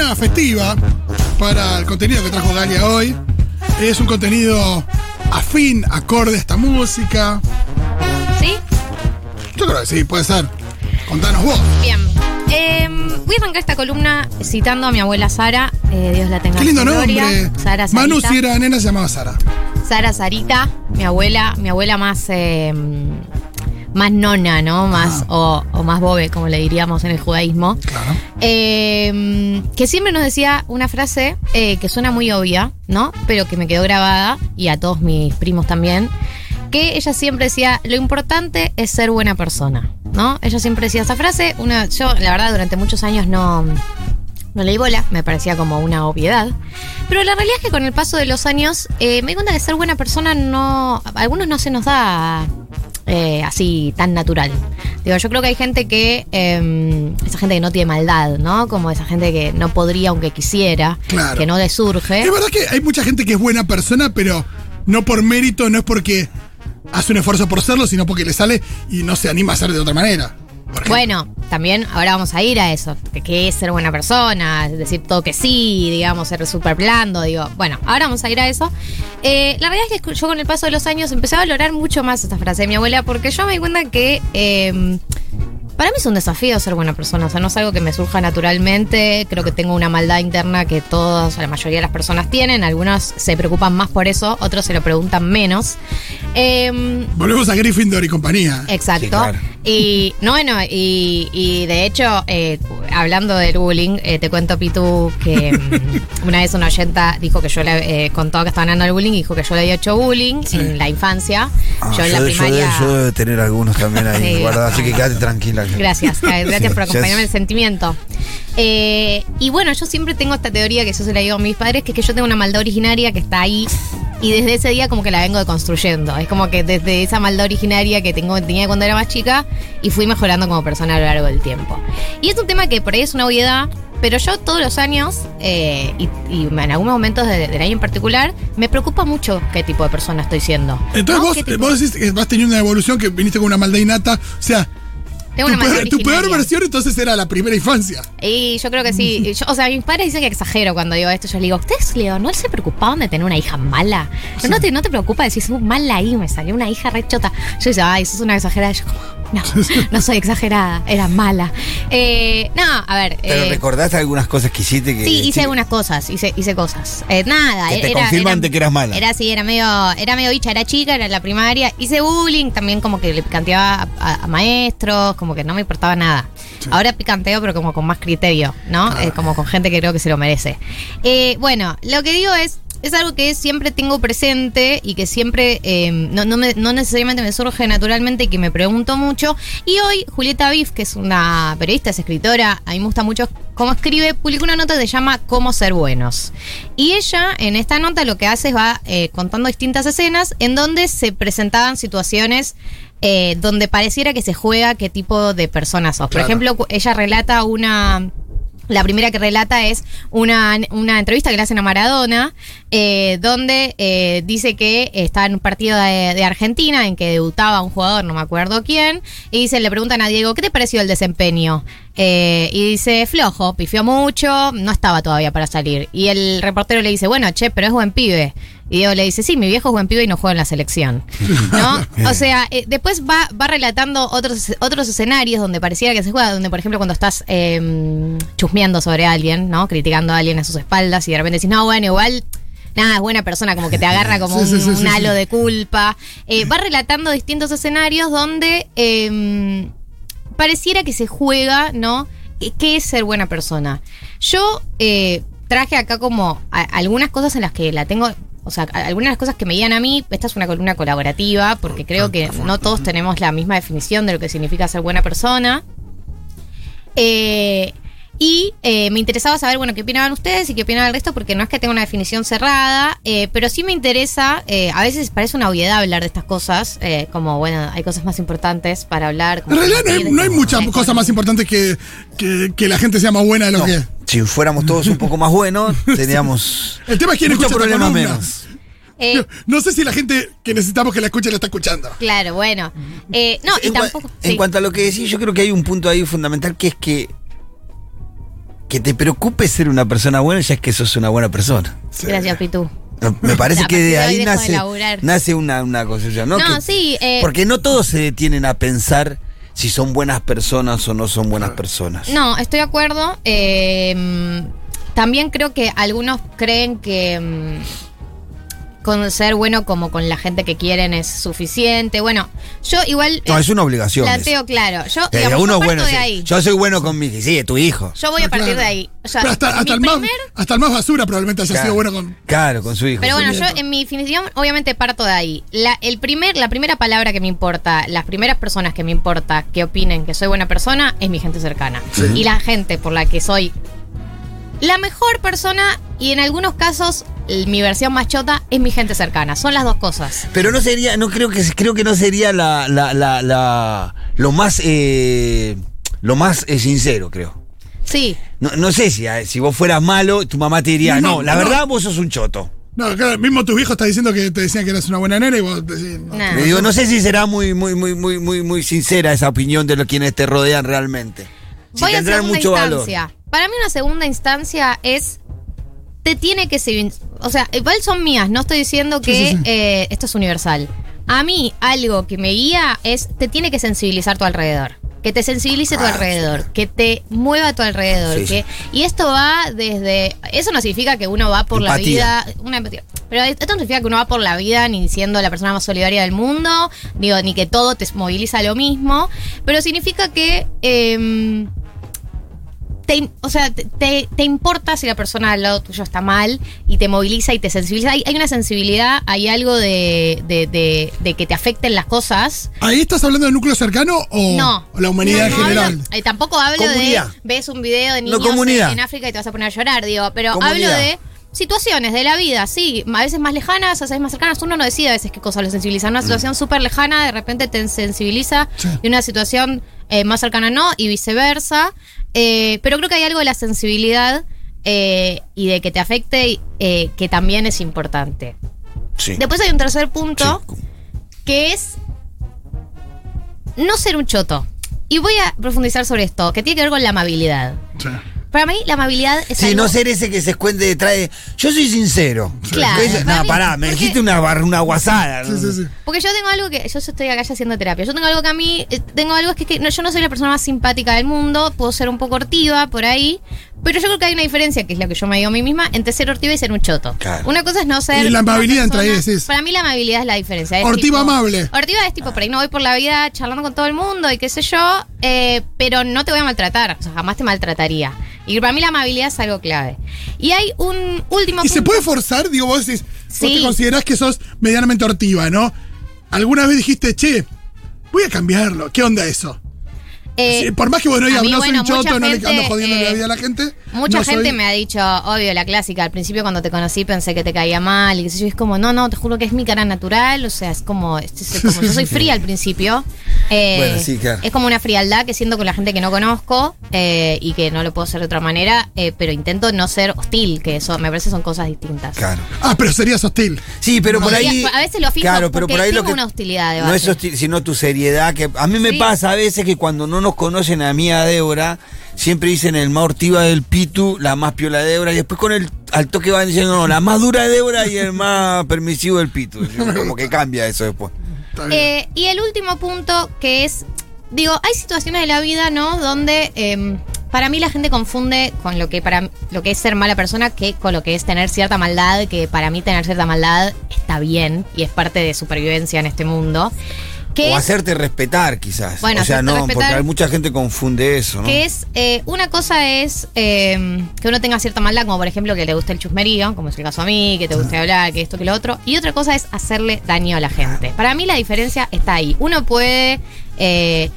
cortina festiva para el contenido que trajo Galia hoy. Es un contenido afín, acorde a esta música. ¿Sí? Yo creo que sí, puede ser. Contanos vos. Bien. Eh, voy a arrancar esta columna citando a mi abuela Sara. eh, Dios la tenga Qué lindo gloria. nombre. Sara Manu, si era nena, se llamaba Sara. Sara Sarita, mi abuela, mi abuela más eh, más nona, ¿no? Más o, o más bobe, como le diríamos en el judaísmo. Claro. Eh, que siempre nos decía una frase eh, que suena muy obvia, ¿no? Pero que me quedó grabada y a todos mis primos también. Que ella siempre decía, lo importante es ser buena persona, ¿no? Ella siempre decía esa frase. Una, yo, la verdad, durante muchos años no, no leí bola, me parecía como una obviedad. Pero la realidad es que con el paso de los años eh, me di cuenta que ser buena persona no. A algunos no se nos da eh, así tan natural. Digo, yo creo que hay gente que. eh, esa gente que no tiene maldad, ¿no? Como esa gente que no podría aunque quisiera, Claro. que no le surge. Es verdad que hay mucha gente que es buena persona, pero no por mérito, no es porque hace un esfuerzo por serlo, sino porque le sale y no se anima a hacer de otra manera. Bueno, también ahora vamos a ir a eso, que es ser buena persona, decir todo que sí, digamos, ser súper blando, digo, bueno, ahora vamos a ir a eso. Eh, la realidad es que yo con el paso de los años empecé a valorar mucho más esta frase de mi abuela, porque yo me di cuenta que eh, para mí es un desafío ser buena persona, o sea, no es algo que me surja naturalmente, creo que tengo una maldad interna que todos, o la mayoría de las personas tienen, algunos se preocupan más por eso, otros se lo preguntan menos. Eh, Volvemos a Gryffindor y compañía. Exacto. Sí, claro. Y no, bueno, y, y de hecho, eh, hablando del bullying, eh, te cuento, Pitu, que mm, una vez una oyenta dijo que yo le eh, contó que estaban hablando del bullying y dijo que yo le había hecho bullying en la infancia. Ah, yo en la primaria. yo debo tener algunos también ahí Sí. guardados, así que quédate tranquila. Gracias, eh, gracias por acompañarme en el sentimiento. Eh, y bueno, yo siempre tengo esta teoría que yo se la digo a mis padres, que es que yo tengo una maldad originaria que está ahí y desde ese día como que la vengo deconstruyendo. Es como que desde esa maldad originaria que tengo, tenía cuando era más chica y fui mejorando como persona a lo largo del tiempo. Y es un tema que por ahí es una obviedad, pero yo todos los años, eh, y, y en algunos momentos de- del año en particular, me preocupa mucho qué tipo de persona estoy siendo. Entonces ¿no? vos, ¿Qué tipo- vos decís que vas teniendo una evolución que viniste con una maldad innata. O sea, Tengo tu una peor, tu peor originaria. versión entonces era la primera infancia. Y yo creo que sí. Yo- o sea, mis padres dicen que exagero cuando digo esto. Yo les digo, ¿ustedes, Leo, no se preocupaban de tener una hija mala? ¿No, no te, no te preocupa decir, soy mala ahí, me salió una hija re chota? Yo digo, ay, eso es una exagerada. Yo, como, no, no soy exagerada, era mala. Eh, no, a ver. Pero eh, recordaste algunas cosas que hiciste que. Sí, hice algunas cosas, hice, hice cosas. Eh, nada, Que te era, confirman era- de que eras mala. Era así, era medio, era medio bicha, era chica, era en la primaria. Hice bullying, también como que le picanteaba a, maestros, como que no me importaba nada. Ahora picanteo, pero como con más criterio, ¿no? Eh, como con gente que creo que se lo merece. Eh, bueno, lo que digo es, es algo que siempre tengo presente y que siempre eh, no, no me- no necesariamente me surge naturalmente y que me pregunto mucho. Y hoy Julieta Biff, que es una periodista, es escritora, a mí me gusta mucho cómo escribe, publicó una nota que se llama Cómo ser buenos. Y ella en esta nota lo que hace es va eh, contando distintas escenas en donde se presentaban situaciones eh, donde pareciera que se juega qué tipo de persona sos. Por ejemplo, ella relata una... La primera que relata es una, una entrevista que le hacen a Maradona, eh, donde eh, dice que estaba en un partido de, de Argentina en que debutaba un jugador, no me acuerdo quién, y dice, le preguntan a Diego, ¿qué te pareció el desempeño? Eh, y dice, flojo, pifió mucho, no estaba todavía para salir. Y el reportero le dice, bueno, che, pero es buen pibe. Y Diego le dice, sí, mi viejo es buen pibe y no juega en la selección. ¿No? O sea, eh, después va, va relatando otros, otros escenarios donde pareciera que se juega, donde por ejemplo cuando estás eh, chusmeando sobre alguien, ¿no? Criticando a alguien a sus espaldas y de repente decís, no, bueno, igual... Nada, es buena persona, como que te agarra como Sí, un, sí, sí, un halo de culpa. Eh, va relatando distintos escenarios donde eh, pareciera que se juega, ¿no? ¿Qué- ¿Qué es ser buena persona? Yo eh, traje acá como a- algunas cosas en las que la tengo. O sea, algunas cosas que me guían a mí, esta es una columna colaborativa, porque creo que no todos tenemos la misma definición de lo que significa ser buena persona. Eh, y eh, me interesaba saber, bueno, qué opinaban ustedes y qué opinaba el resto, porque no es que tenga una definición cerrada, eh, pero sí me interesa, eh, a veces parece una obviedad hablar de estas cosas, eh, como, bueno, hay cosas más importantes para hablar. como En realidad no hay, no muchas cosas más importantes que, que, que la gente sea más buena de lo No, que. si fuéramos todos un poco más buenos, tendríamos El tema es quién escucha problemas menos. eh, No sé si la gente que necesitamos que la escuche la está escuchando. claro, bueno. Eh, no, y en, tampoco. en sí. cuanto a lo que decís, yo creo que hay un punto ahí fundamental que es que que te preocupe ser una persona buena ya es que sos una buena persona. Sí. Gracias, Pitu. No, Me parece que de ahí de nace, nace una, una construcción, ¿no? No, Que- sí, eh, porque no todos se detienen a pensar si son buenas personas o no son buenas personas. No, estoy de acuerdo. Eh, también creo que algunos creen que mm, con ser bueno como con la gente que quieren es suficiente. Bueno, yo igual No, eh, es una obligación. planteo eso. claro. Yo, Eh, digamos, uno yo bueno, de sí. ahí. Yo soy bueno con mi sí, tu hijo. Yo voy a partir claro. de ahí. O sea, Pero hasta, hasta el más, hasta el más basura probablemente haya Claro. sido bueno con. Claro, con su hijo. Pero bueno, yo en mi definición obviamente parto de ahí. La, el primer, la primera palabra que me importa, las primeras personas que me importa que opinen que soy buena persona es mi gente cercana. Y la gente por la que soy la mejor persona y en algunos casos mi versión más chota es mi gente cercana. Son las dos cosas. Pero no sería, no creo que creo que no sería la, la, la, la- lo más eh, lo más eh, sincero, creo. Sí. No, no sé si, eh, si vos fueras malo, tu mamá te diría, No, no, la no. verdad vos sos un choto. No, claro, mismo tu viejo está diciendo que te decían que eras una buena nena y vos decís. no. Nah. Le digo, no sé si será muy, muy, muy, muy, muy, muy sincera esa opinión de los quienes te rodean realmente. Si Voy a segunda mucho valor. Para mí una segunda instancia es te tiene que ser, o sea, igual son mías, no estoy diciendo que Sí, sí, sí. eh, esto es universal. A mí algo que me guía es te tiene que sensibilizar tu alrededor. Que te sensibilice tu Ah, alrededor, que te mueva a tu alrededor. Sí, que, sí. Y esto va desde. Eso no significa que uno va por Empatía. la vida. Una empatía. Pero esto no significa que uno va por la vida ni siendo la persona más solidaria del mundo, digo, ni que todo te moviliza lo mismo. Pero significa que. em, te, o sea, te, te- importa si la persona al lado tuyo está mal y te moviliza y te sensibiliza. Hay, hay una sensibilidad, hay algo de, de- de- de que te afecten las cosas. ¿Ahí estás hablando de núcleo cercano o No. o la humanidad en No, no general? hablo- eh, tampoco hablo Comunidad. de ves un video de niños en, en África y te vas a poner a llorar, digo, pero Comunidad. hablo de situaciones de la vida, sí, a veces más lejanas, a veces más cercanas. Uno no decide a veces qué cosa lo sensibiliza. Mm. Una situación súper lejana de repente te sensibiliza Sí. y una situación eh, más cercana no, y viceversa. Eh, pero creo que hay algo de la sensibilidad eh, y de que te afecte eh, que también es importante. Sí. Después hay un tercer punto Sí. que es no ser un choto. Y voy a profundizar sobre esto, que tiene que ver con la amabilidad. Sí. Para mí, la amabilidad es Sí, algo- no ser ese que se escuende detrás de. Yo soy sincero. Claro, Dice, No, mí- pará, me porque- dijiste una, bar- una guasada. Sí, sí, sí. Porque yo tengo algo que. Yo estoy acá ya haciendo terapia. Yo tengo algo que a mí. eh, Tengo algo que es que no, yo no soy la persona más simpática del mundo. Puedo ser un poco hortiva por ahí. Pero yo creo que hay una diferencia, que es lo que yo me digo a mí misma, entre ser hortiva y ser un choto. Claro. Una cosa es no ser. Y la amabilidad entre ahí, persona- decís. Para mí, la amabilidad es la diferencia. Es Hortiva tipo- amable. Hortiva es tipo, por ahí no voy por la vida charlando con todo el mundo y qué sé yo, eh, pero no te voy a maltratar. O sea, jamás te maltrataría. Y para mí, la amabilidad es algo clave. Y hay un último ¿Y se puede forzar? Digo, vos decís, vos Sí. te considerás que sos medianamente hortiva, ¿no? ¿Alguna vez dijiste, che, voy a cambiarlo? ¿Qué onda eso? Eh, Sí, por más que vos no digas, mí, no soy bueno, un choto, no le ando jodiendo la eh, vida a la gente. Mucha no soy- gente me ha dicho, obvio, la clásica, al principio cuando te conocí pensé que te caía mal y qué sé yo, es como, no, no, te juro que es mi cara natural, o sea, es como, es- es como yo soy fría al principio. Eh, Bueno, sí, claro. Es como una frialdad que siento con la gente que no conozco eh, y que no lo puedo hacer de otra manera, eh, pero intento no ser hostil, que eso me parece son cosas distintas. Claro. Ah, pero serías hostil. Sí, pero por ahí. a veces lo fijo Claro, pero porque por ahí lo que. una hostilidad de No es hostil, sino tu seriedad. que A mí me Sí. pasa a veces que cuando no nos conocen a mí, a Débora, siempre dicen el más hortiva del Pitu, la más piola de Débora, y después con el al toque van diciendo, no, la más dura de Débora y el más permisivo del Pitu. Como que cambia eso después. Eh, y el último punto que es, digo, hay situaciones de la vida, ¿no? Donde em, para mí la gente confunde con lo que para lo que es ser mala persona que con lo que es tener cierta maldad, que para mí tener cierta maldad está bien y es parte de supervivencia en este mundo. Que O es, hacerte respetar, quizás. Bueno, o sea, no, porque respetar. hay mucha gente confunde eso, ¿no? que es eh, una cosa es em, que uno tenga cierta maldad, como por ejemplo que le guste el chusmerío, como es el caso a mí, que te guste hablar, que esto, que lo otro. Y otra cosa es hacerle daño a la gente. Para mí la diferencia está ahí. Uno puede eh,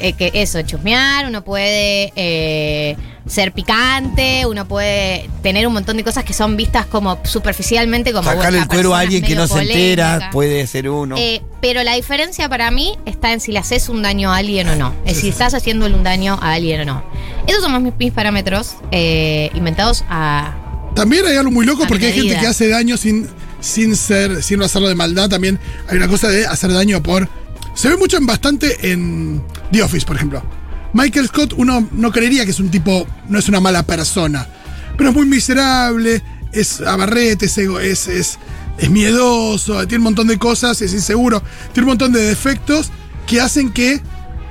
eh, que eso, chusmear, uno puede eh, ser picante, uno puede tener un montón de cosas que son vistas como superficialmente como Sacarle bueno, el cuero a alguien que no se entera, puede ser uno. Eh, pero la diferencia para mí está en si le haces un daño a alguien o no. Es si estás haciéndole un daño a alguien o no. Esos son mis, mis parámetros eh, inventados a. También hay algo muy loco porque hay gente que hace daño sin, sin ser, sin hacerlo de maldad. También hay una cosa de hacer daño por. Se ve mucho en bastante en The Office, por ejemplo. Michael Scott, uno no creería que es un tipo, no es una mala persona, pero es muy miserable, es abarrete, es, ego- es, es, es miedoso, tiene un montón de cosas, es inseguro, tiene un montón de defectos que hacen que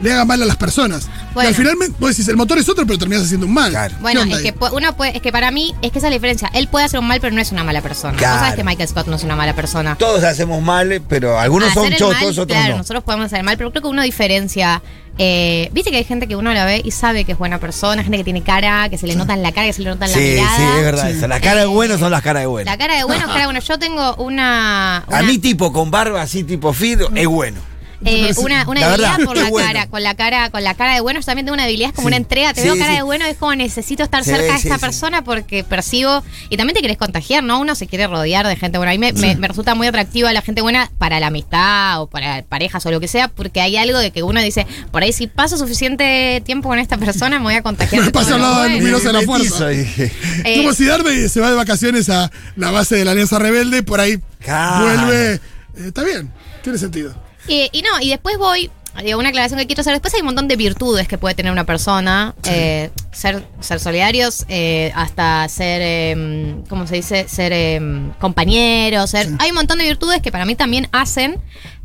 le haga mal a las personas. Bueno. Y al final, vos decís, el motor es otro, pero terminas haciendo un mal. Claro. ¿Qué Bueno, es ahí? que uno puede, es que para mí, es que esa es la diferencia. Él puede hacer un mal, pero no es una mala persona. Claro. Vos sabés que Michael Scott no es una mala persona. Todos hacemos mal, pero algunos Hacer son chotos, mal, otros claro, no. nosotros podemos hacer mal, pero creo que uno diferencia. eh, Viste que hay gente que uno la ve y sabe que es buena persona, gente que tiene cara, que se le nota en la cara, que se le nota en la Sí, mirada. sí, es verdad. eso. Las caras de bueno son las caras de bueno. La cara de bueno es cara de bueno. Yo tengo una. A mí tipo con barba así tipo Fido es bueno. Eh, una una La debilidad verdad, por la bueno. cara, con la cara, con la cara de bueno, yo también tengo una debilidad, es como Sí. una entrega, te Sí, veo cara sí. de bueno, es como necesito estar Sí, cerca de esta sí. persona porque percibo, y también te querés contagiar, ¿no? Uno se quiere rodear de gente buena. A mí me, me- me resulta muy atractiva la gente buena para la amistad o para parejas o lo que sea, porque hay algo de que uno dice, por ahí si paso suficiente tiempo con esta persona me voy a contagiar. Me pasa de la fuerza. Eh, Como si Darby se va de vacaciones a la base de la Alianza Rebelde, por ahí Claro. vuelve. Eh, está bien, tiene sentido. Y, y no, y después voy, digo, una aclaración que quiero hacer. Después hay un montón de virtudes que puede tener una persona. eh, ser, ser solidarios, eh, hasta ser, eh, ¿cómo se dice? Ser eh, compañeros. Ser, Hay un montón de virtudes que para mí también hacen,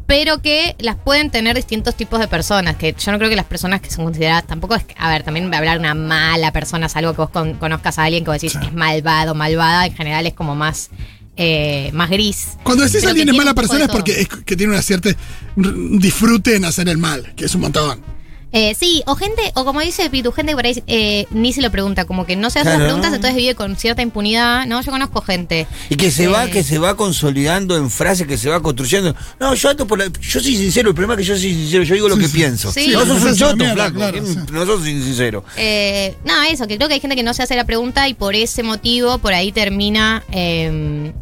pero que las pueden tener distintos tipos de personas. Que yo no creo que las personas que son consideradas, tampoco es, que- a ver, también hablar una mala persona, salvo que vos con- conozcas a alguien que vos decís es malvado, malvada, en general es como más... eh, más gris. Cuando decís alguien es mala persona es porque es que tiene una cierta un disfrute en hacer el mal, que es un montón. Eh, sí, o gente, o como dice Pitu, gente que por ahí eh, ni se lo pregunta, como que no se hace Claro. las preguntas, entonces vive con cierta impunidad. No, yo conozco gente. Y que se va, que se va consolidando en frases que se va construyendo. No, yo ando por la- yo soy sincero, el problema es que yo soy sincero, yo digo lo Sí, que sí. pienso. Sí. no sos un choto, flaco. claro, ¿quién- sí. No sos sincero. Eh, no, eso, que creo que hay gente que no se hace la pregunta y por ese motivo por ahí termina eh,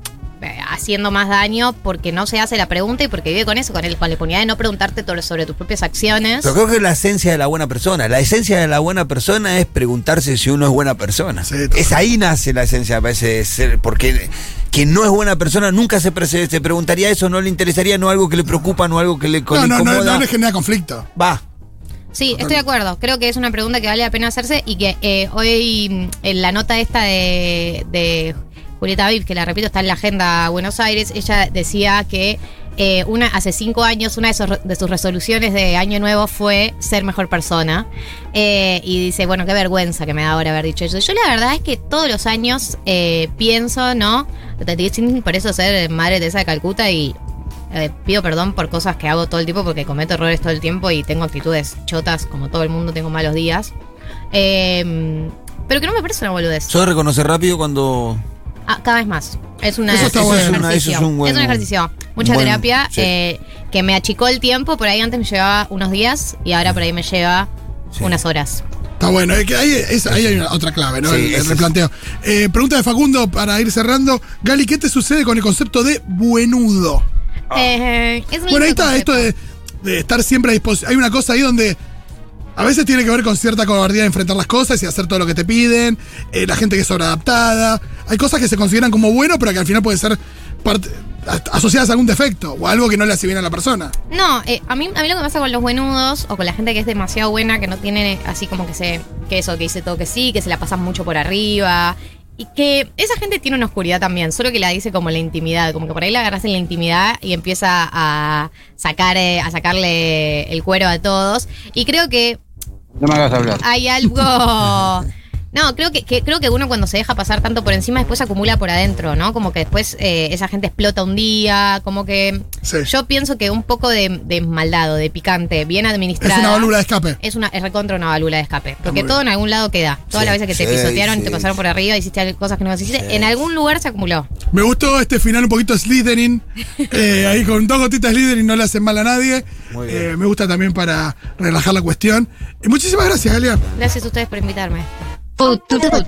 haciendo más daño porque no se hace la pregunta y porque vive con eso, con, el, con la impunidad de no preguntarte to- sobre tus propias acciones. Pero creo que es la esencia de la buena persona. La esencia de la buena persona es preguntarse si uno es buena persona. Sí, es ahí nace la esencia, parece de ser, porque quien no es buena persona nunca se, pre- se preguntaría eso, no le interesaría, no algo que le preocupa, no algo que le, No, le no, no, no le genera conflicto. Va. Sí, estoy de acuerdo. Creo que es una pregunta que vale la pena hacerse y que eh, hoy mm, en la nota esta de, de Julieta Viv, que la repito, está en la agenda Buenos Aires, ella decía que eh, una, hace cinco años una de, sus- de resoluciones de año nuevo fue ser mejor persona. Eh, y dice, bueno, qué vergüenza que me da ahora haber dicho eso. Yo la verdad es que todos los años eh, pienso, ¿no? Por eso ser madre Teresa de Calcuta y pido perdón por cosas que hago todo el tiempo porque cometo errores todo el tiempo y tengo actitudes chotas, como todo el mundo, tengo malos días. Eh, pero que no me parece una boludez. Sos reconocer rápido cuando. Ah, cada vez más. Es una Eso está es un bueno. ejercicio. Eso es un buen- ejercicio. Mucha terapia sí. eh, que me achicó el tiempo. Por ahí antes me llevaba unos días y ahora por ahí me lleva Sí. unas horas. Está bueno, es que ahí, es- ahí hay una- otra clave, ¿no? Sí, el, el es- replanteo. Eh, pregunta de Facundo para ir cerrando. Gali, ¿qué te sucede con el concepto de buenudo? Eh, es un Bueno, ahí está esto de estar siempre a disposición. Hay una cosa ahí donde a veces tiene que ver con cierta cobardía de enfrentar las cosas y hacer todo lo que te piden. eh, la gente que es sobreadaptada. Hay cosas que se consideran como bueno, pero que al final pueden ser asociadas a algún defecto o algo que no le hace bien a la persona. No, eh, a, mí, a mí lo que pasa con los buenudos o con la gente que es demasiado buena, que no tiene así como que se. que eso, que dice todo que sí, que se la pasan mucho por arriba. Y que esa gente tiene una oscuridad también, solo que la dice como la intimidad, como que por ahí la agarras en la intimidad y empieza a sacar, eh, a sacarle el cuero a todos. Y creo que No me hagas hablar. hay algo. No, creo que, que- creo que uno cuando se deja pasar tanto por encima después acumula por adentro, ¿no? Como que después eh, esa gente explota un día, como que Sí. yo pienso que un poco de, de maldad o de picante, bien administrada. Es una válvula de escape. Es una es recontra una válvula de escape. Porque todo en algún lado queda. Todas Sí, las veces que te sí, pisotearon, sí, te pasaron por arriba, hiciste cosas que no hiciste, Sí. en algún lugar se acumuló. Me gustó este final un poquito Slytherin. eh, ahí con dos gotitas Slytherin no le hacen mal a nadie. Muy bien. Eh, me gusta también para relajar la cuestión. Y muchísimas gracias, Galia. Gracias a ustedes por invitarme. Put, put, put.